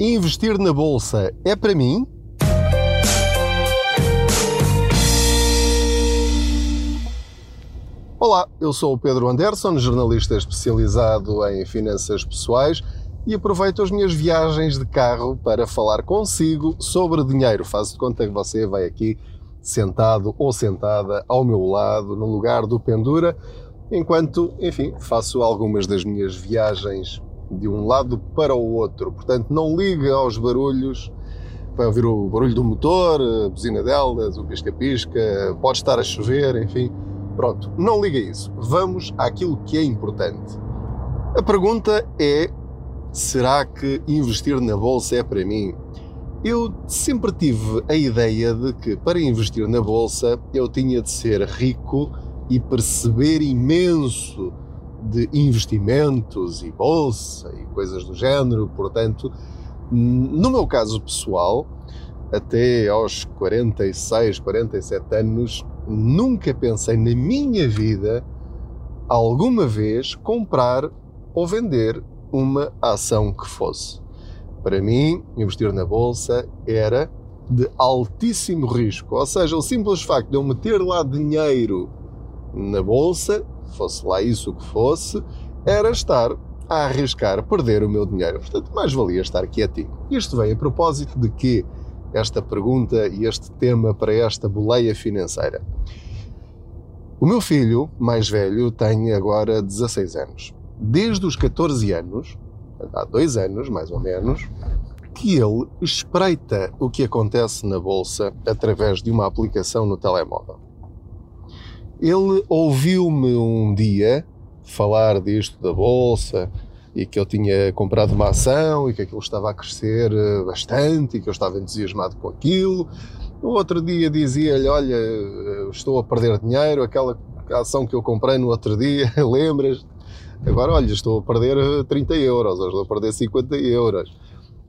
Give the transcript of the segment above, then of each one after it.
Investir na bolsa é para mim? Olá, eu sou o Pedro Anderson, jornalista especializado em finanças pessoais e aproveito as minhas viagens de carro para falar consigo sobre dinheiro. Faço de conta que você vai aqui sentado ou sentada ao meu lado, no lugar do Pendura, enquanto, enfim, faço algumas das minhas viagens de um lado para o outro. Portanto, não liga aos barulhos, vai ouvir o barulho do motor, a buzina delas, o pisca-pisca, pode estar a chover, enfim. Pronto, não liga isso. Vamos àquilo que é importante. A pergunta é: será que investir na bolsa é para mim? Eu sempre tive a ideia de que para investir na bolsa eu tinha de ser rico e perceber imenso de investimentos e bolsa e coisas do género. Portanto, no meu caso pessoal, até aos 46, 47 anos, nunca pensei na minha vida alguma vez comprar ou vender uma ação que fosse. Para mim, investir na bolsa era de altíssimo risco, ou seja, o simples facto de eu meter lá dinheiro na bolsa, fosse lá isso que fosse, era estar a arriscar perder o meu dinheiro. Portanto, mais valia estar quietinho. Isto vem a propósito de que esta pergunta e este tema para esta boleia financeira. O meu filho, mais velho, tem agora 16 anos. Desde os 14 anos, há dois anos mais ou menos, que ele espreita o que acontece na bolsa através de uma aplicação no telemóvel. Ele ouviu-me um dia falar disto da bolsa e que eu tinha comprado uma ação e que aquilo estava a crescer eh, bastante e que eu estava entusiasmado com aquilo. No outro dia dizia-lhe: Olha, eh, estou a perder dinheiro, aquela ação que eu comprei no outro dia, lembras? Agora, olha, estou a perder 30 eh, euros, ou estou a perder 50 euros.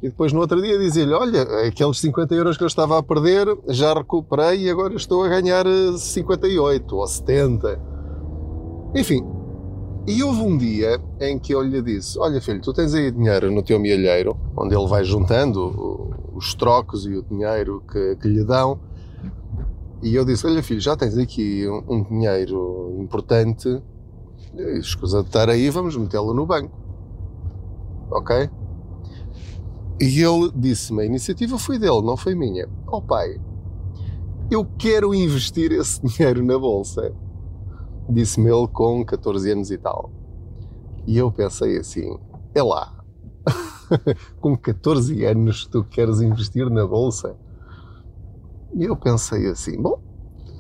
E depois no outro dia dizia-lhe: Olha, aqueles 50 euros que eu estava a perder já recuperei e agora estou a ganhar 58 ou 70. Enfim, e houve um dia em que eu lhe disse: Olha, filho, tu tens aí dinheiro no teu milheiro, onde ele vai juntando os trocos e o dinheiro que, que lhe dão. E eu disse: Olha, filho, já tens aqui um, um dinheiro importante, escusa de estar aí, vamos metê-lo no banco. Ok? E ele disse-me: A iniciativa foi dele, não foi minha. Oh pai, eu quero investir esse dinheiro na bolsa disse-me ele com 14 anos e tal. E eu pensei assim: é lá, com 14 anos tu queres investir na bolsa? E eu pensei assim: bom,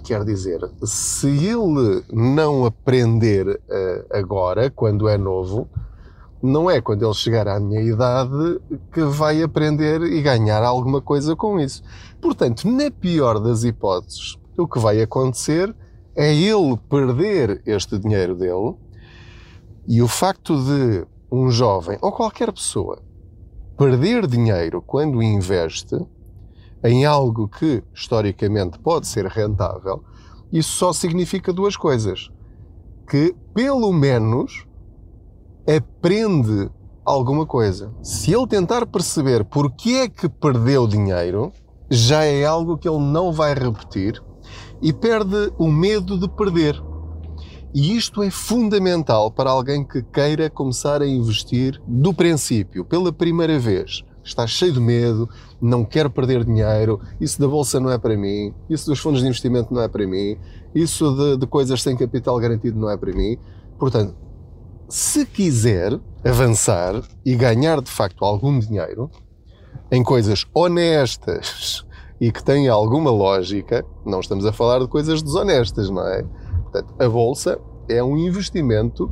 quer dizer, se ele não aprender uh, agora, quando é novo, não é quando ele chegar à minha idade que vai aprender e ganhar alguma coisa com isso. Portanto, na pior das hipóteses, o que vai acontecer é ele perder este dinheiro dele e o facto de um jovem ou qualquer pessoa perder dinheiro quando investe em algo que historicamente pode ser rentável, isso só significa duas coisas. Que pelo menos aprende alguma coisa. Se ele tentar perceber porque é que perdeu dinheiro, já é algo que ele não vai repetir e perde o medo de perder. E isto é fundamental para alguém que queira começar a investir do princípio, pela primeira vez. Está cheio de medo, não quer perder dinheiro, isso da bolsa não é para mim, isso dos fundos de investimento não é para mim, isso de, de coisas sem capital garantido não é para mim. Portanto, se quiser avançar e ganhar de facto algum dinheiro em coisas honestas e que têm alguma lógica, não estamos a falar de coisas desonestas, não é? Portanto, a bolsa é um investimento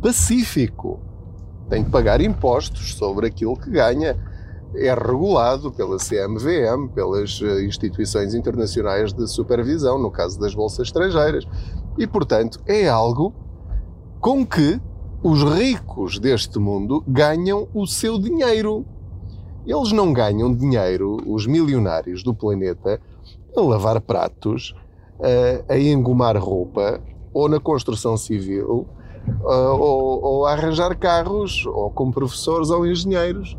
pacífico. Tem que pagar impostos sobre aquilo que ganha. É regulado pela CMVM, pelas eh, instituições internacionais de supervisão, no caso das bolsas estrangeiras. E, portanto, é algo com que os ricos deste mundo ganham o seu dinheiro. Eles não ganham dinheiro, os milionários do planeta, a lavar pratos, a, engomar roupa, ou na construção civil, ou, ou a arranjar carros, ou como professores ou engenheiros.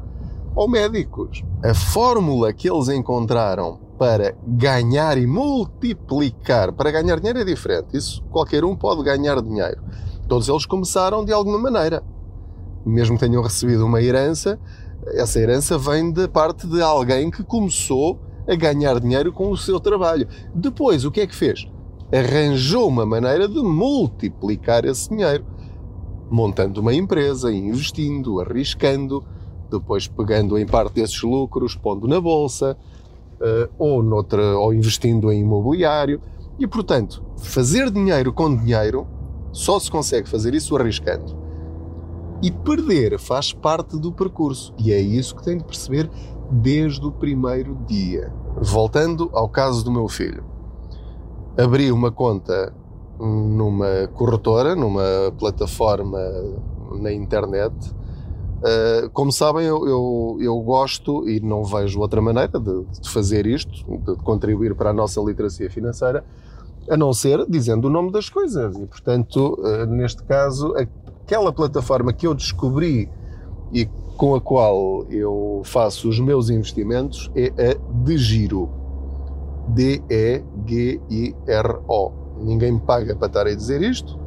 ou médicos. A fórmula que eles encontraram para ganhar e multiplicar, para ganhar dinheiro é diferente, isso qualquer um pode ganhar dinheiro. Todos eles começaram de alguma maneira. Mesmo que tenham recebido uma herança, essa herança vem da parte de alguém que começou a ganhar dinheiro com o seu trabalho. Depois, o que é que fez? Arranjou uma maneira de multiplicar esse dinheiro, montando uma empresa, investindo, arriscando, depois pegando em parte desses lucros, pondo na bolsa, uh, ou, noutra, ou investindo em imobiliário. E, portanto, fazer dinheiro com dinheiro só se consegue fazer isso arriscando. E perder faz parte do percurso. E é isso que tem de perceber desde o primeiro dia. Voltando ao caso do meu filho. Abri uma conta numa corretora, numa plataforma na internet. Uh, como sabem, eu, eu, eu, gosto e não vejo outra maneira de, de, fazer isto, de contribuir para a nossa literacia financeira, a não ser dizendo o nome das coisas. E, portanto, uh, neste caso, aquela plataforma que eu descobri e com a qual eu faço os meus investimentos é a DeGiro. D-E-G-I-R-O. Ninguém me paga para estar a dizer isto.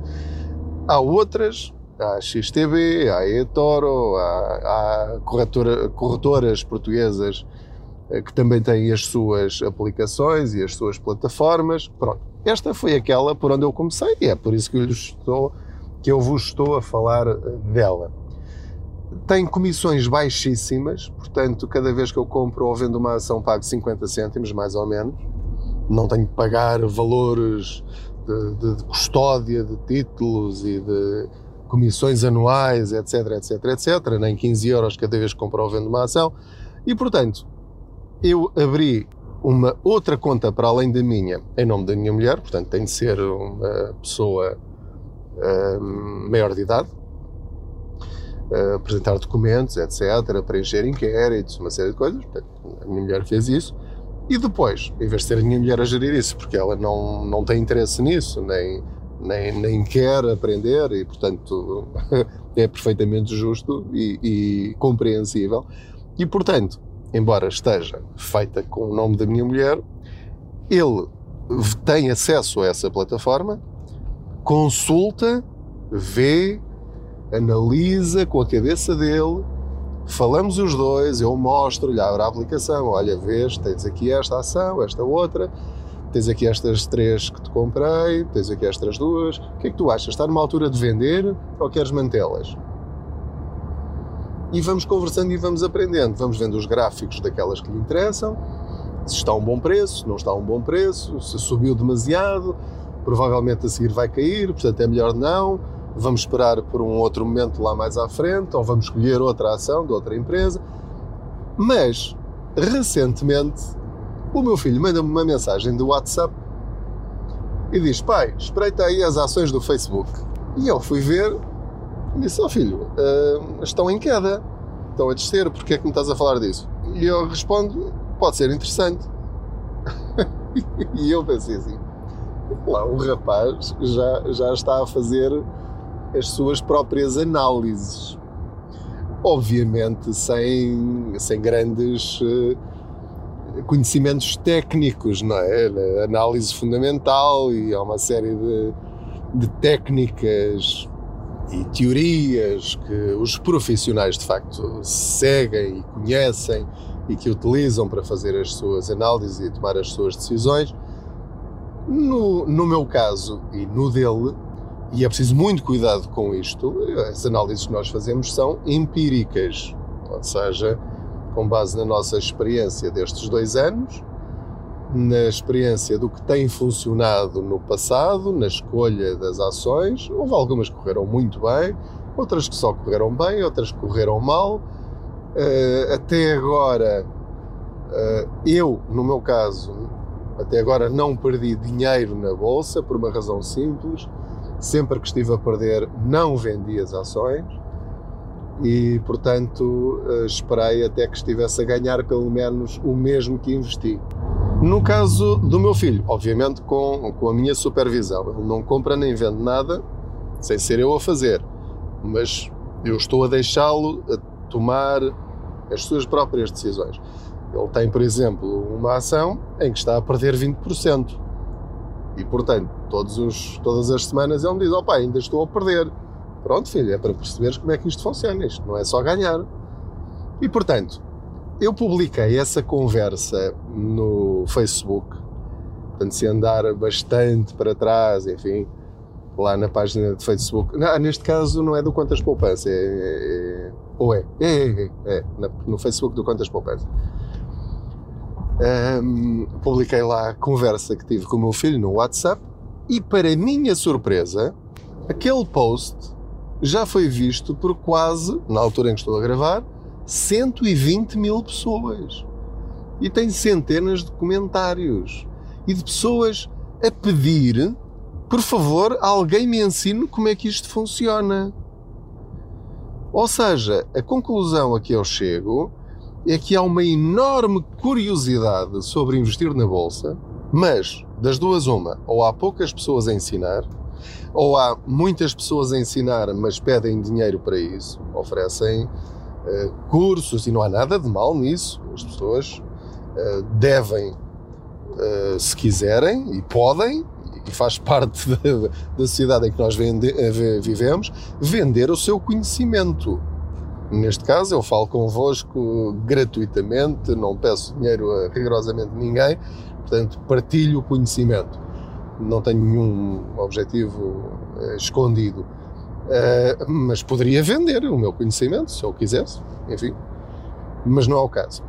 Há outras, há a XTB, há a eToro, há, há corretora, corretoras portuguesas eh, que também têm as suas aplicações e as suas plataformas. Pronto. Esta foi aquela por onde eu comecei e é por isso que eu, estou, que eu vos estou a falar eh, dela. Tem comissões baixíssimas, portanto, cada vez que eu compro ou vendo uma ação pago 50 cêntimos, mais ou menos. Não tenho que pagar valores de, de, de custódia de títulos e de comissões anuais, etc, etc, etc, nem 15 euros cada vez que compro ou vendo uma ação. E, portanto, eu abri uma outra conta para além da minha, em nome da minha mulher, portanto tem de ser uma pessoa uh, maior de idade, uh, apresentar documentos, etc., preencher inquéritos, uma série de coisas. Portanto, a minha mulher fez isso. E depois, em vez de ser a minha mulher a gerir isso, porque ela não, não tem interesse nisso, nem, nem, nem quer aprender, e portanto é perfeitamente justo e, e compreensível. E portanto, embora esteja feita com o nome da minha mulher, ele tem acesso a essa plataforma, consulta, vê, analisa com a cabeça dele, falamos os dois, eu mostro-lhe, abro a aplicação, olha, vês, tens aqui esta ação, esta outra, tens aqui estas três que te comprei, tens aqui estas duas, o que é que tu achas? Está numa altura de vender ou queres mantê-las? E vamos conversando e vamos aprendendo. Vamos vendo os gráficos daquelas que lhe interessam, se está a um bom preço, se não está a um bom preço, se subiu demasiado, provavelmente a seguir vai cair, portanto é melhor não. Vamos esperar por um outro momento lá mais à frente, ou vamos escolher outra ação de outra empresa. Mas, recentemente, o meu filho manda-me uma mensagem do WhatsApp e diz: Pai, espreita aí as ações do Facebook. E eu fui ver disse, oh filho, uh, estão em queda, estão a descer, porque é que me estás a falar disso? E eu respondo, pode ser interessante. e eu pensei assim, lá, o rapaz já, já está a fazer as suas próprias análises. Obviamente sem, sem grandes uh, conhecimentos técnicos, não é? Análise fundamental e há uma série de, de técnicas e teorias que os profissionais de facto seguem e conhecem e que utilizam para fazer as suas análises e tomar as suas decisões. No, no meu caso e no dele, e é preciso muito cuidado com isto, as análises que nós fazemos são empíricas, ou seja, com base na nossa experiência destes dois anos na experiência do que tem funcionado no passado, na escolha das ações. Houve algumas que correram muito bem, outras que só correram bem, outras que correram mal. Uh, até agora, uh, eu, no meu caso, até agora não perdi dinheiro na bolsa por uma razão simples. Sempre que estive a perder, não vendi as ações e, portanto, uh, esperei até que estivesse a ganhar pelo menos o mesmo que investi. No caso do meu filho, obviamente com, com a minha supervisão, ele não compra nem vende nada sem ser eu a fazer, mas eu estou a deixá-lo a tomar as suas próprias decisões. Ele tem, por exemplo, uma ação em que está a perder 20%. E, portanto, os, todas as semanas ele me diz: opa, ainda estou a perder. Pronto, filho, é para perceberes como é que isto funciona. Isto não é só ganhar. E, portanto, eu publiquei essa conversa no Facebook. Portanto, se andar bastante para trás, enfim, lá na página de Facebook. Não, neste caso não é do Contas Poupança, é, é, ou é? É, é, é, é no Facebook do Contas Poupança. Um, publiquei lá a conversa que tive com o meu filho no WhatsApp e, para minha surpresa, aquele post já foi visto por quase, na altura em que estou a gravar, 120 mil pessoas. E tem centenas de comentários e de pessoas a pedir por favor, alguém me ensine como é que isto funciona. Ou seja, a conclusão a que eu chego é que há uma enorme curiosidade sobre investir na bolsa, mas das duas uma, ou há poucas pessoas a ensinar, ou há muitas pessoas a ensinar, mas pedem dinheiro para isso, oferecem uh, cursos e não há nada de mal nisso. As pessoas uh, devem, uh, se quiserem e podem, e faz parte da, da sociedade em que nós vende, eh, vivemos, vender o seu conhecimento. Neste caso, eu falo convosco gratuitamente, não peço dinheiro a rigorosamente ninguém, portanto, partilho o conhecimento. Não tenho nenhum objetivo escondido. Uh, mas poderia vender o meu conhecimento, se eu quisesse, enfim. Mas não é o caso.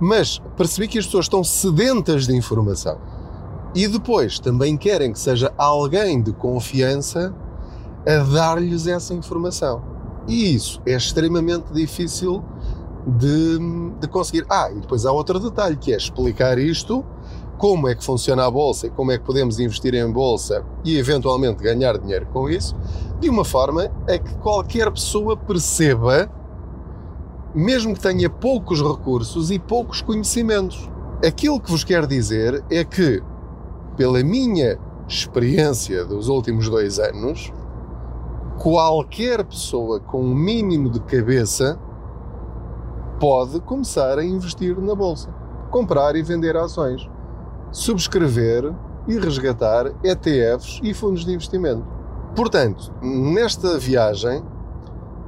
Mas percebi que as pessoas estão sedentas de informação e depois também querem que seja alguém de confiança a dar-lhes essa informação. E isso é extremamente difícil de, de, conseguir. Ah, e depois há outro detalhe que é explicar isto, como é que funciona a bolsa e como é que podemos investir em bolsa e eventualmente ganhar dinheiro com isso, de uma forma a que qualquer pessoa perceba, mesmo que tenha poucos recursos e poucos conhecimentos. Aquilo que vos quero dizer é que pela minha experiência dos últimos dois anos, qualquer pessoa com um mínimo de cabeça pode começar a investir na bolsa, comprar e vender ações, subscrever e resgatar ETFs e fundos de investimento. Portanto, nesta viagem,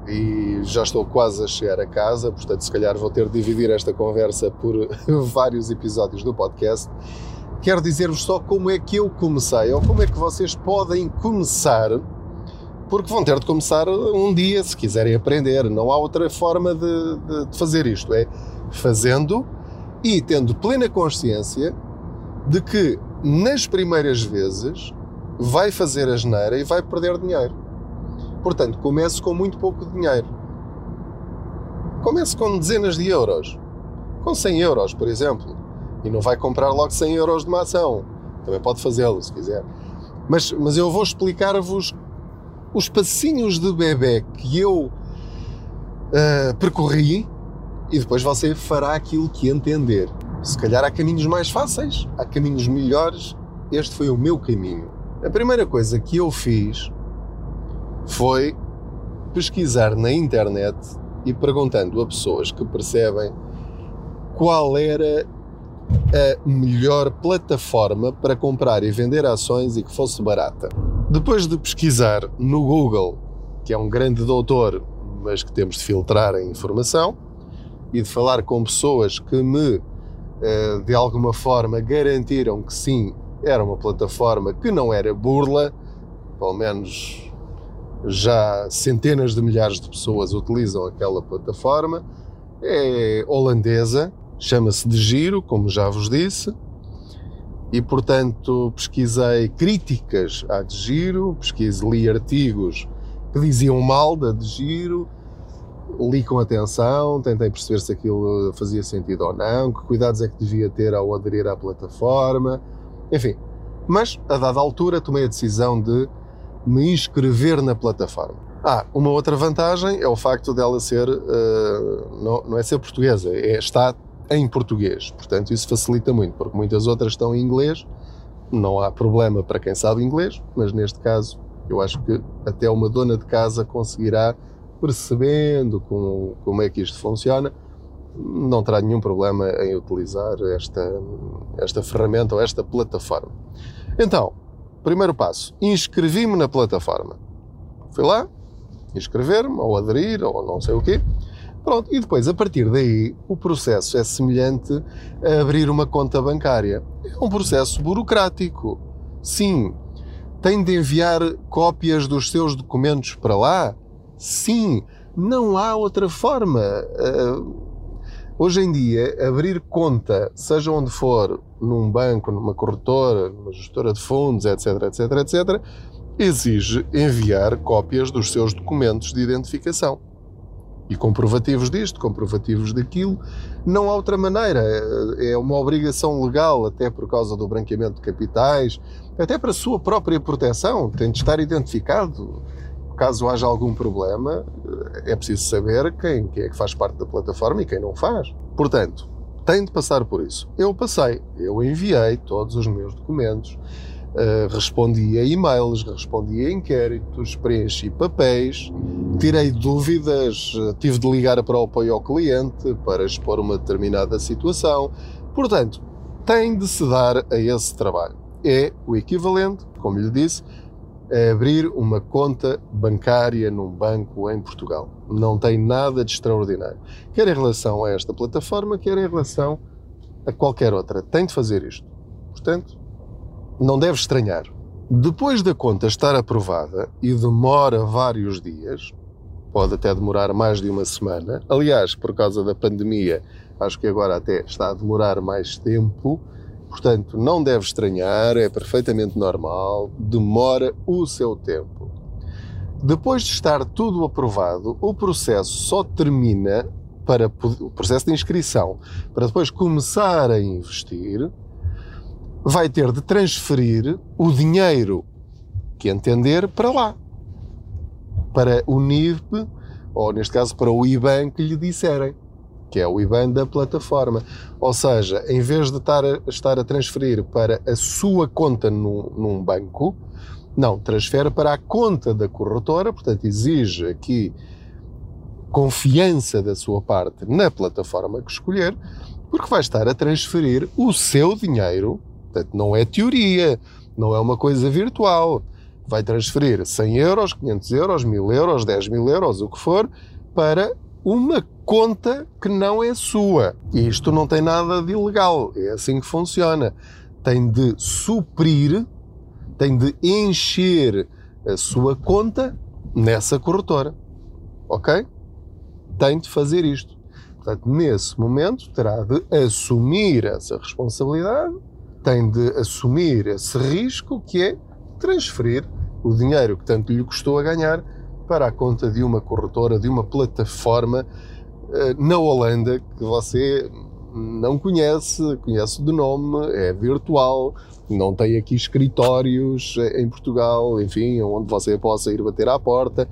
e já estou quase a chegar a casa, portanto, se calhar vou ter de dividir esta conversa por vários episódios do podcast quero dizer-vos só como é que eu comecei, ou como é que vocês podem começar, porque vão ter de começar um dia se quiserem aprender. Não há outra forma de, de, de fazer isto. É fazendo e tendo plena consciência de que nas primeiras vezes vai fazer a geneira e vai perder dinheiro. Portanto, comece com muito pouco dinheiro. Comece com dezenas de euros. Com 100 euros, por exemplo e não vai comprar logo 100 euros de uma ação. Também pode fazê-lo se quiser. Mas, mas eu vou explicar-vos os passinhos de bebê que eu uh, percorri e depois você fará aquilo que entender. Se calhar há caminhos mais fáceis, há caminhos melhores. Este foi o meu caminho. A primeira coisa que eu fiz foi pesquisar na internet e perguntando a pessoas que percebem qual era a melhor plataforma para comprar e vender ações e que fosse barata. Depois de pesquisar no Google, que é um grande doutor, mas que temos de filtrar a informação, e de falar com pessoas que me, de alguma forma, garantiram que sim, era uma plataforma que não era burla, pelo menos já centenas de milhares de pessoas utilizam aquela plataforma, é holandesa, chama-se de Giro, como já vos disse, e portanto pesquisei críticas à de Giro, pesquisei, li artigos que diziam mal da de Giro, li com atenção, tentei perceber se aquilo fazia sentido ou não, que cuidados é que devia ter ao aderir à plataforma, enfim. Mas, a dada altura, tomei a decisão de me inscrever na plataforma. Ah, uma outra vantagem é o facto dela ser, uh, não, não, é ser portuguesa, é, está em português. Portanto, isso facilita muito, porque muitas outras estão em inglês. Não há problema para quem sabe inglês, mas neste caso eu acho que até uma dona de casa conseguirá, percebendo como, como é que isto funciona, não terá nenhum problema em utilizar esta, esta ferramenta ou esta plataforma. Então, primeiro passo, inscrevi-me na plataforma. Fui lá, inscrever-me, ou aderir, ou não sei o quê. Pronto, e depois, a partir daí, o processo é semelhante a abrir uma conta bancária. É um processo burocrático. Sim. Tem de enviar cópias dos seus documentos para lá? Sim. Não há outra forma. Uh, hoje em dia, abrir conta, seja onde for, num banco, numa corretora, numa gestora de fundos, etc, etc, etc, exige enviar cópias dos seus documentos de identificação. E comprovativos disto, comprovativos daquilo. Não há outra maneira. É uma obrigação legal, até por causa do branqueamento de capitais, até para a sua própria proteção. Tem de estar identificado. Caso haja algum problema, é preciso saber quem, quem é que faz parte da plataforma e quem não faz. Portanto, tem de passar por isso. Eu passei, eu enviei todos os meus documentos, uh, respondi a e-mails, respondi a inquéritos, preenchi papéis, tirei dúvidas, uh, tive de ligar para o apoio ao cliente para expor uma determinada situação. Portanto, tem de se dar a esse trabalho. É o equivalente, como lhe disse, é abrir uma conta bancária num banco em Portugal. Não tem nada de extraordinário. Quer em relação a esta plataforma, quer em relação a qualquer outra. Tem de fazer isto. Portanto, não deve estranhar. Depois da conta estar aprovada e demora vários dias, pode até demorar mais de uma semana. Aliás, por causa da pandemia, acho que agora até está a demorar mais tempo Portanto, não deve estranhar, é perfeitamente normal, demora o seu tempo. Depois de estar tudo aprovado, o processo só termina para o processo de inscrição, para depois começar a investir, vai ter de transferir o dinheiro que entender para lá, para o NIB, ou neste caso para o IBAN que lhe disserem que é o IBAN da plataforma. Ou seja, em vez de estar a, estar a transferir para a sua conta num, num banco, não, transfere para a conta da corretora, portanto, exige aqui confiança da sua parte na plataforma que escolher, porque vai estar a transferir o seu dinheiro, portanto, não é teoria, não é uma coisa virtual. Vai transferir 100 euros, 500 euros, 1000 euros, 10 mil euros, o que for, para uma conta que não é sua. E isto não tem nada de ilegal, é assim que funciona. Tem de suprir, tem de encher a sua conta nessa corretora. Ok? Tem de fazer isto. Portanto, nesse momento, terá de assumir essa responsabilidade, tem de assumir esse risco que é transferir o dinheiro que tanto lhe custou a ganhar para a conta de uma corretora, de uma plataforma na Holanda que você não conhece, conhece de nome, é virtual, não tem aqui escritórios em Portugal, enfim, onde você possa ir bater à porta.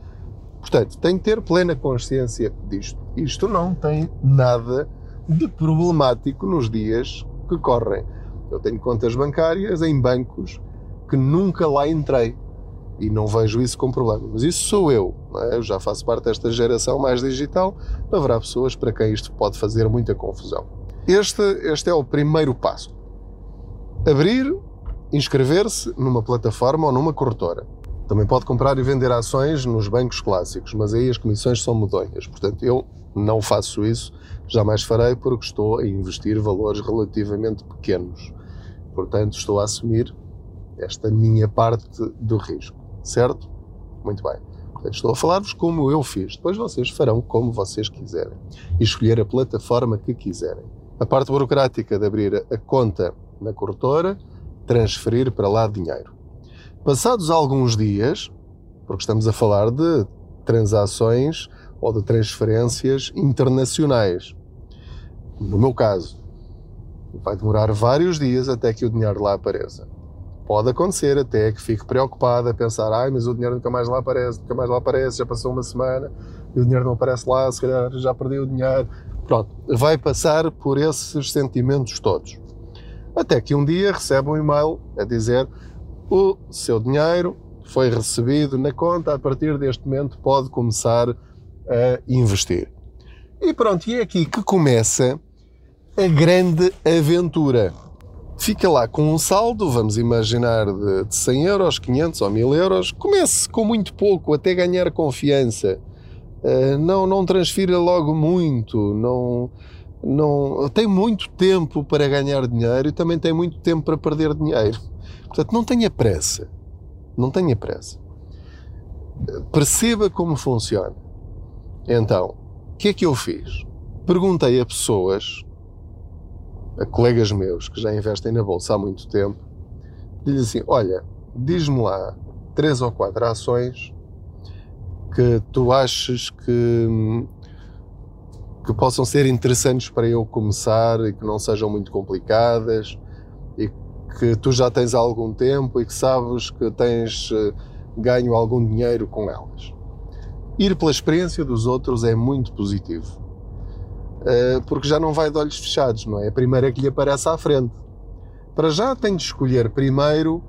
Portanto, tem que ter plena consciência disto. Isto não tem nada de problemático nos dias que correm. Eu tenho contas bancárias em bancos que nunca lá entrei e não vejo isso como problema. Mas isso sou eu, é? eu já faço parte desta geração mais digital, haverá pessoas para quem isto pode fazer muita confusão. Este, este é o primeiro passo. Abrir, inscrever-se numa plataforma ou numa corretora. Também pode comprar e vender ações nos bancos clássicos, mas aí as comissões são medonhas. Portanto, eu não faço isso, jamais farei, porque estou a investir valores relativamente pequenos. Portanto, estou a assumir esta minha parte do risco certo? Muito bem. Estou a falar-vos como eu fiz. Depois vocês farão como vocês quiserem e escolher a plataforma que quiserem. A parte burocrática de abrir a conta na corretora, transferir para lá dinheiro. Passados alguns dias, porque estamos a falar de transações ou de transferências internacionais. No meu caso, vai demorar vários dias até que o dinheiro lá apareça. Pode acontecer até que fique preocupado a pensar, ai, mas o dinheiro nunca mais lá aparece, nunca mais lá aparece, já passou uma semana e o dinheiro não aparece lá, se calhar já perdi o dinheiro. Pronto, vai passar por esses sentimentos todos. Até que um dia recebe um e-mail a dizer o seu dinheiro foi recebido na conta, a partir deste momento pode começar a investir. E pronto, e é aqui que começa a grande aventura. Fica lá com um saldo, vamos imaginar, de 100 euros, 500 ou 1000 euros. Comece com muito pouco, até ganhar confiança. Uh, não, não transfira logo muito, não, não tem muito tempo para ganhar dinheiro e também tem muito tempo para perder dinheiro. Portanto, não tenha pressa. Não tenha pressa. Perceba como funciona. Então, o que é que eu fiz? Perguntei a pessoas, a colegas meus que já investem na bolsa há muito tempo, disse assim: Olha, diz-me lá três ou quatro ações que tu achas que que possam ser interessantes para eu começar e que não sejam muito complicadas e que tu já tens há algum tempo e que sabes que tens eh, ganho algum dinheiro com elas. Ir pela experiência dos outros é muito positivo, porque já não vai de olhos fechados, não é? A primeira que lhe aparece à frente. Para já tem de escolher primeiro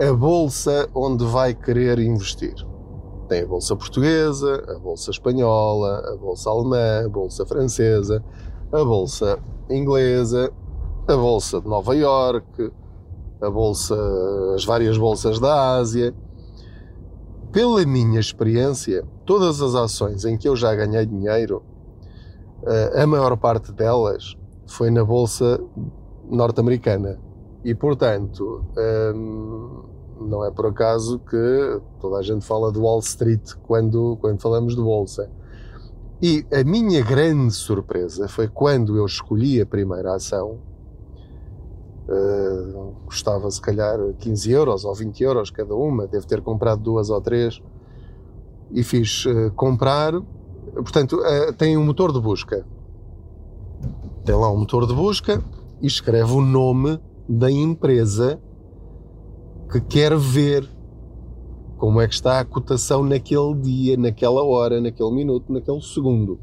a bolsa onde vai querer investir. Tem a Bolsa Portuguesa, a Bolsa Espanhola, a Bolsa Alemã, a Bolsa Francesa, a Bolsa Inglesa, a Bolsa de Nova York, a Bolsa, as várias bolsas da Ásia. Pela minha experiência, todas as ações em que eu já ganhei dinheiro, eh, a maior parte delas foi na Bolsa norte-americana. E, portanto, hum, não é por acaso que toda a gente fala de Wall Street quando, quando falamos de bolsa. E a minha grande surpresa foi quando eu escolhi a primeira ação, uh, custava se calhar 15 euros ou 20 euros cada uma, devo ter comprado duas ou três, e fiz uh, comprar. Portanto, uh, tem um motor de busca. Tem lá um motor de busca e escreve o nome da empresa que quer ver como é que está a cotação naquele dia, naquela hora, naquele minuto, naquele segundo.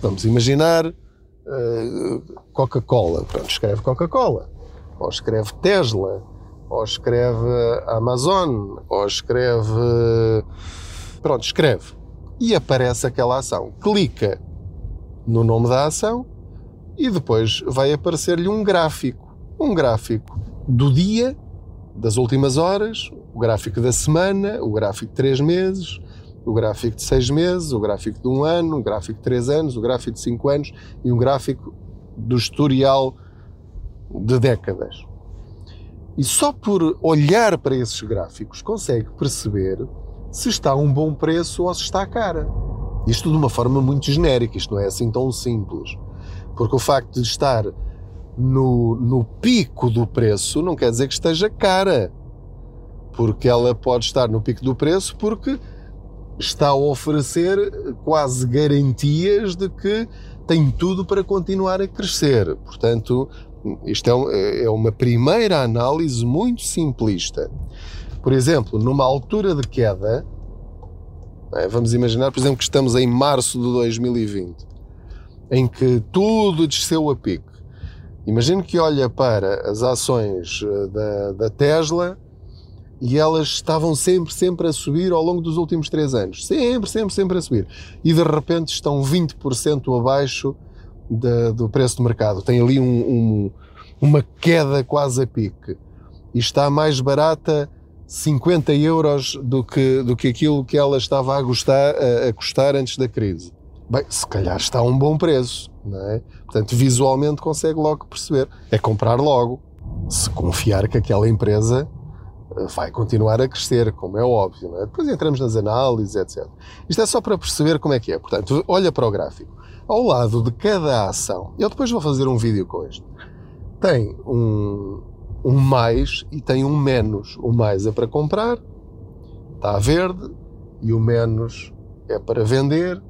Vamos imaginar uh, Coca-Cola. Pronto, escreve Coca-Cola. Ou escreve Tesla. Ou escreve Amazon. Ou escreve. Pronto, escreve. E aparece aquela ação. Clica no nome da ação e depois vai aparecer-lhe um gráfico. Um gráfico do dia das últimas horas, o gráfico da semana, o gráfico de três meses, o gráfico de seis meses, o gráfico de um ano, o gráfico de três anos, o gráfico de cinco anos e um gráfico do historial de décadas. E só por olhar para esses gráficos consegue perceber se está a um bom preço ou se está cara. Isto de uma forma muito genérica, isto não é assim tão simples. Porque o facto de estar no, no pico do preço não quer dizer que esteja cara. Porque ela pode estar no pico do preço porque está a oferecer quase garantias de que tem tudo para continuar a crescer. Portanto, isto é, é uma primeira análise muito simplista. Por exemplo, numa altura de queda, é, vamos imaginar, por exemplo, que estamos em março de 2020, em que tudo desceu a pico Imagino que olha para as ações eh, da, da Tesla e elas estavam sempre, sempre a subir ao longo dos últimos três anos. Sempre, sempre, sempre a subir. E de repente estão 20% abaixo do preço do mercado. Tem ali um, um, uma queda quase a pique. E está mais barata 50 euros do que, do que aquilo que ela estava a, gostar, a, a custar antes da crise. Bem, se calhar está a um bom preço, não é? Portanto, visualmente consegue logo perceber. É comprar logo, se confiar que aquela empresa eh, vai continuar a crescer, como é óbvio, é? Depois entramos nas análises, etc. Isto é só para perceber como é que é. Portanto, olha para o gráfico. Ao lado de cada ação, eu depois vou fazer um vídeo com isto, tem um, um mais e tem um menos. O mais é para comprar, está verde, e o menos é para vender,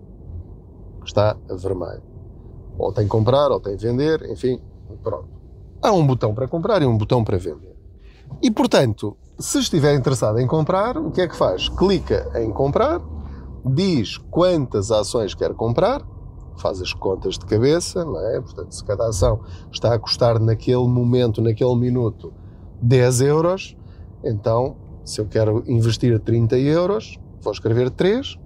está a vermelho. Ou tem comprar, ou tem vender, enfim, pronto. Há um botão para comprar e um botão para vender. E portanto, se estiver interessado em comprar, o que é que faz? Clica em comprar, diz quantas ações quer comprar, faz as contas de cabeça, não é? Portanto, se cada ação está a custar naquele momento, naquele minuto, 10 euros, então, se eu quero investir 30 euros, vou escrever 3,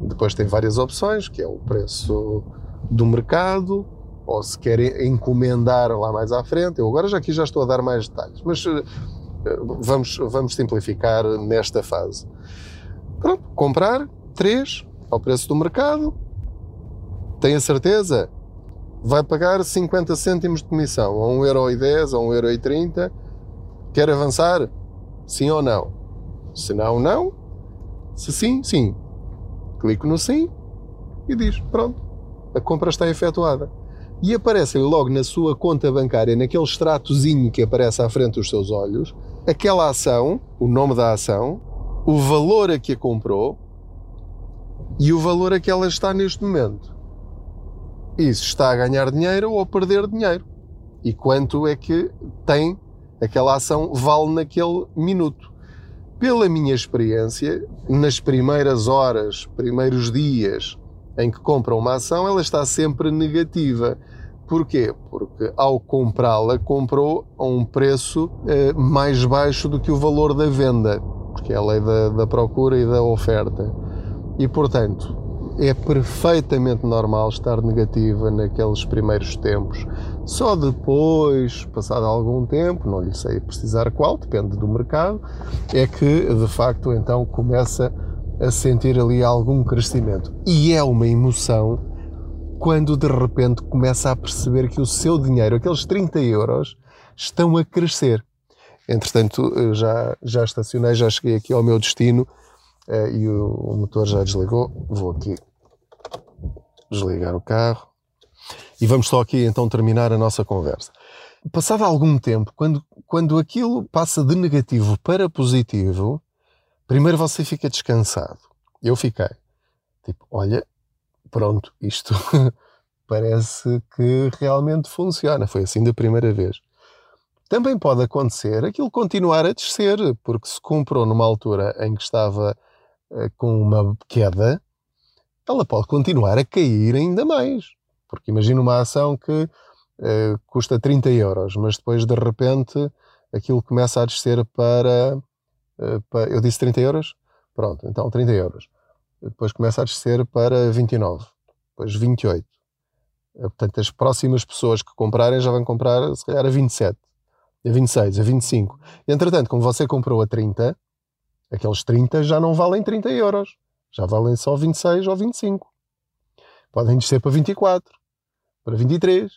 depois tem várias opções, que é o preço do mercado, ou se querem encomendar lá mais à frente. Eu agora já aqui já estou a dar mais detalhes, mas uh, vamos, vamos simplificar nesta fase. Pronto, comprar três ao preço do mercado, tem a certeza? Vai pagar 50 cêntimos de comissão, a 1,10€ ou 1,30€. Quer avançar? Sim ou não? Se não, não. Se sim, sim. Clico no sim e diz: pronto, a compra está efetuada. E aparece logo na sua conta bancária, naquele extratozinho que aparece à frente dos seus olhos, aquela ação, o nome da ação, o valor a que a comprou e o valor a que ela está neste momento. Isso está a ganhar dinheiro ou a perder dinheiro. E quanto é que tem aquela ação vale naquele minuto. Pela minha experiência, nas primeiras horas, primeiros dias em que compra uma ação, ela está sempre negativa. Porquê? Porque ao comprá-la, comprou a um preço eh, mais baixo do que o valor da venda, porque é a lei da, da procura e da oferta. E, portanto, é perfeitamente normal estar negativa naqueles primeiros tempos. Só depois, passado algum tempo, não lhe sei precisar qual, depende do mercado, é que de facto então começa a sentir ali algum crescimento. E é uma emoção quando de repente começa a perceber que o seu dinheiro, aqueles 30 euros, estão a crescer. Entretanto, já, já estacionei, já cheguei aqui ao meu destino Uh, e o, o, motor já desligou. Vou aqui desligar o carro e vamos só aqui então terminar a nossa conversa. Passado algum tempo, quando, quando aquilo passa de negativo para positivo, primeiro você fica descansado. Eu fiquei. Tipo, olha, pronto, isto parece que realmente funciona. Foi assim da primeira vez. Também pode acontecer aquilo continuar a descer, porque se comprou numa altura em que estava com uma queda, ela pode continuar a cair ainda mais. Porque imagina uma ação que uh, custa 30 euros, mas depois de repente aquilo começa a descer para, uh, para, Eu disse 30 euros? Pronto, então 30 euros. Depois começa a descer para 29, depois 28. Portanto, as próximas pessoas que comprarem já vão comprar, se calhar, a 27, a 26, a 25. Entretanto, como você comprou a 30, Aqueles 30 já não valem 30 euros, já valem só 26 ou 25. Podem descer para 24, para 23.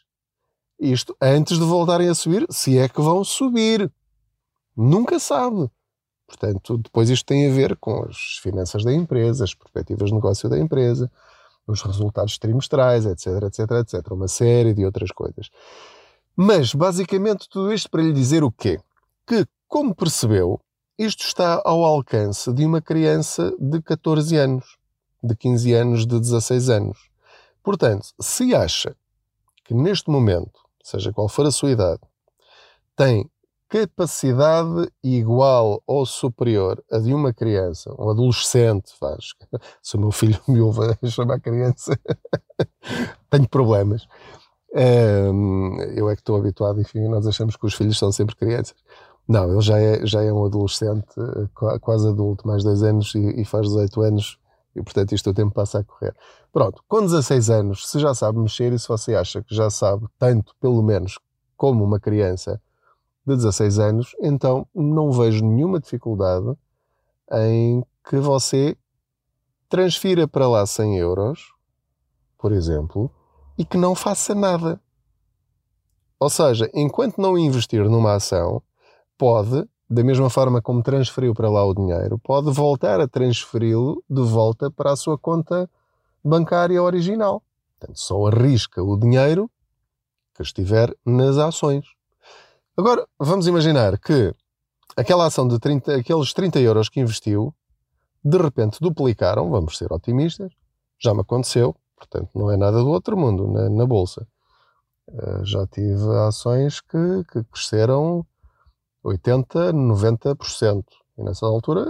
Isto antes de voltarem a subir, se é que vão subir. Nunca sabe. Portanto, depois isto tem a ver com as finanças da empresa, as perspectivas de negócio da empresa, os resultados trimestrais, etc, etc, etc. Uma série de outras coisas. Mas, basicamente, tudo isto para lhe dizer o quê? Que, como percebeu, isto está ao alcance de uma criança de 14 anos, de 15 anos, de 16 anos. Portanto, se acha que neste momento, seja qual for a sua idade, tem capacidade igual ou superior a de uma criança, um adolescente, faz. Se o meu filho me ouve a chamar criança, tenho problemas. eu é que estou habituado, enfim, nós achamos que os filhos são sempre crianças. Não, ele já é, já é um adolescente, eh, quase adulto, mais dois anos e, e faz 18 anos, e portanto isto o tempo passa a correr. Pronto, com 16 anos, se já sabe mexer e se você acha que já sabe tanto, pelo menos, como uma criança de 16 anos, então não vejo nenhuma dificuldade em que você transfira para lá 100 euros, por exemplo, e que não faça nada. Ou seja, enquanto não investir numa ação, pode, da mesma forma como transferiu para lá o dinheiro, pode voltar a transferi-lo de volta para a sua conta bancária original. Portanto, só arrisca o dinheiro que estiver nas ações. Agora, vamos imaginar que aquela ação de 30, aqueles 30 euros que investiu, de repente duplicaram, vamos ser otimistas, já me aconteceu, portanto não é nada do outro mundo na, na Bolsa. Uh, já tive ações que, que cresceram 80, 90%. E nessa altura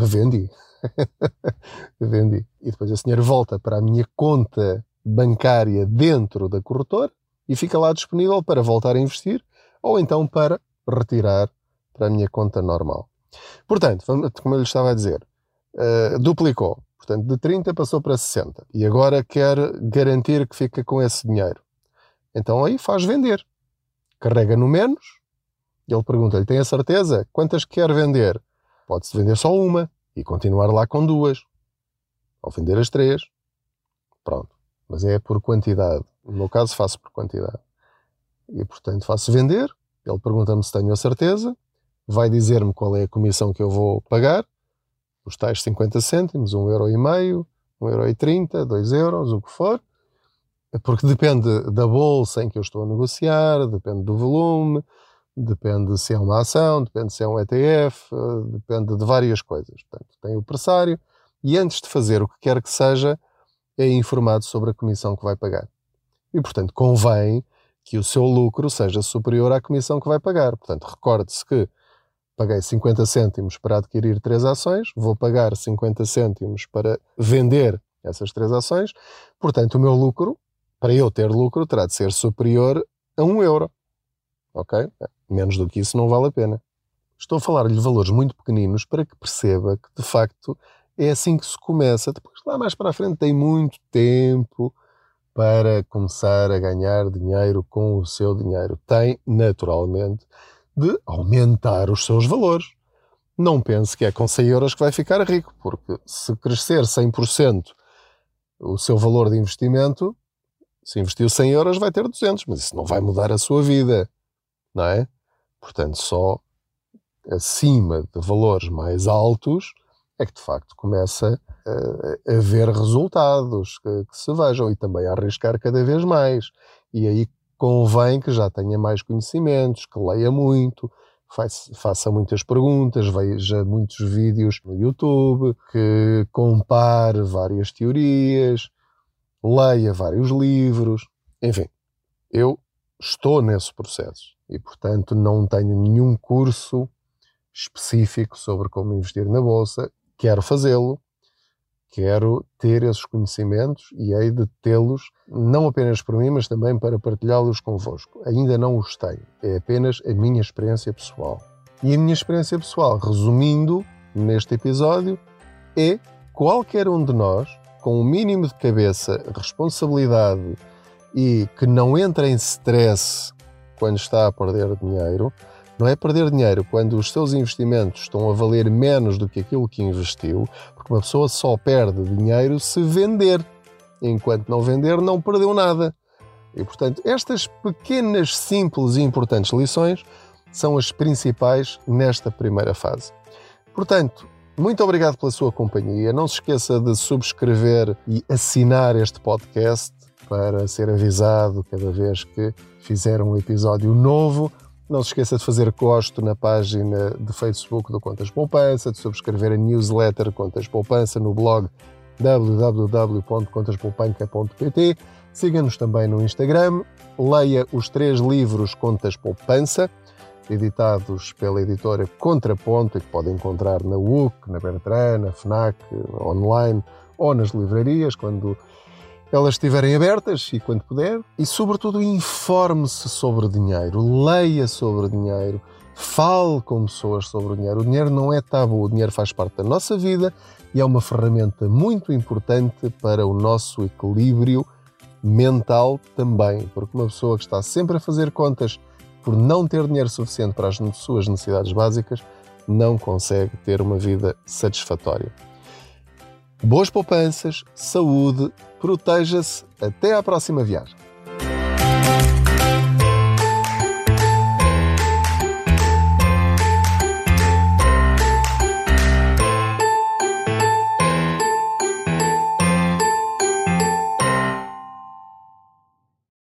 vendi. vendi. E depois esse dinheiro volta para a minha conta bancária dentro da corretora e fica lá disponível para voltar a investir ou então para retirar para a minha conta normal. Portanto, como eu lhe estava a dizer, uh, duplicou. Portanto, de 30 passou para 60 e agora quer garantir que fica com esse dinheiro. Então aí faz vender. Carrega no menos. Ele pergunta-lhe: tem a certeza? Quantas quer vender? Pode-se vender só uma e continuar lá com duas. Ou vender as três. Pronto. Mas é por quantidade. No meu caso, faço por quantidade. E portanto, faço vender. Ele pergunta-me se tenho a certeza. Vai dizer-me qual é a comissão que eu vou pagar os tais 50 cêntimos, um euro e meio, um euro e trinta, dois euros, o que for, porque depende da bolsa em que eu estou a negociar, depende do volume, depende se é uma ação, depende se é um ETF, depende de várias coisas. Portanto, tem o pressário e antes de fazer o que quer que seja, é informado sobre a comissão que vai pagar. E, portanto, convém que o seu lucro seja superior à comissão que vai pagar. Portanto, recorde-se que paguei 50 cêntimos para adquirir três ações, vou pagar 50 cêntimos para vender essas três ações, portanto, o meu lucro, para eu ter lucro, terá de ser superior a um euro. Ok? Menos do que isso não vale a pena. Estou a falar-lhe valores muito pequeninos para que perceba que, de facto, é assim que se começa. Depois, lá mais para a frente, tem muito tempo para começar a ganhar dinheiro com o seu dinheiro. Tem, naturalmente, de aumentar os seus valores. Não pense que é com 100 euros que vai ficar rico, porque se crescer 100% o seu valor de investimento, se investiu 100 euros vai ter 200, mas isso não vai mudar a sua vida, não é? Portanto, só acima de valores mais altos é que de facto começa a, a ver resultados que, que, se vejam e também a arriscar cada vez mais. E aí convém que já tenha mais conhecimentos, que leia muito, faça muitas perguntas, veja muitos vídeos no YouTube, que compare várias teorias, leia vários livros, enfim, eu estou nesse processo e, portanto, não tenho nenhum curso específico sobre como investir na bolsa, quero fazê-lo, quero ter esses conhecimentos e hei de tê-los não apenas por mim, mas também para partilhá-los convosco. Ainda não os tenho, é apenas a minha experiência pessoal. E a minha experiência pessoal, resumindo neste episódio, é qualquer um de nós, com o um mínimo de cabeça, responsabilidade e que não entra em stress quando está a perder dinheiro, não é perder dinheiro quando os seus investimentos estão a valer menos do que aquilo que investiu, porque uma pessoa só perde dinheiro se vender. Enquanto não vender, não perdeu nada. E, portanto, estas pequenas, simples e importantes lições são as principais nesta primeira fase. Portanto, muito obrigado pela sua companhia. Não se esqueça de subscrever e assinar este podcast para ser avisado cada vez que fizer um episódio novo. Não se esqueça de fazer gosto na página de Facebook do Contas Poupança, de subscrever a newsletter Contas Poupança no blog www.contaspoupanca.pt. Siga-nos também no Instagram, leia os três livros Contas Poupança, editados pela editora Contraponto que pode encontrar na UC, na Bertrand, na FNAC, online ou nas livrarias, quando elas estiverem abertas e quando puder. E, sobretudo, informe-se sobre dinheiro, leia sobre dinheiro, fale com pessoas sobre o dinheiro. O dinheiro não é tabu, o dinheiro faz parte da nossa vida e é uma ferramenta muito importante para o nosso equilíbrio mental também, porque uma pessoa que está sempre a fazer contas por não ter dinheiro suficiente para as suas necessidades básicas não consegue ter uma vida satisfatória. Boas poupanças, saúde, proteja-se. Até à próxima viagem.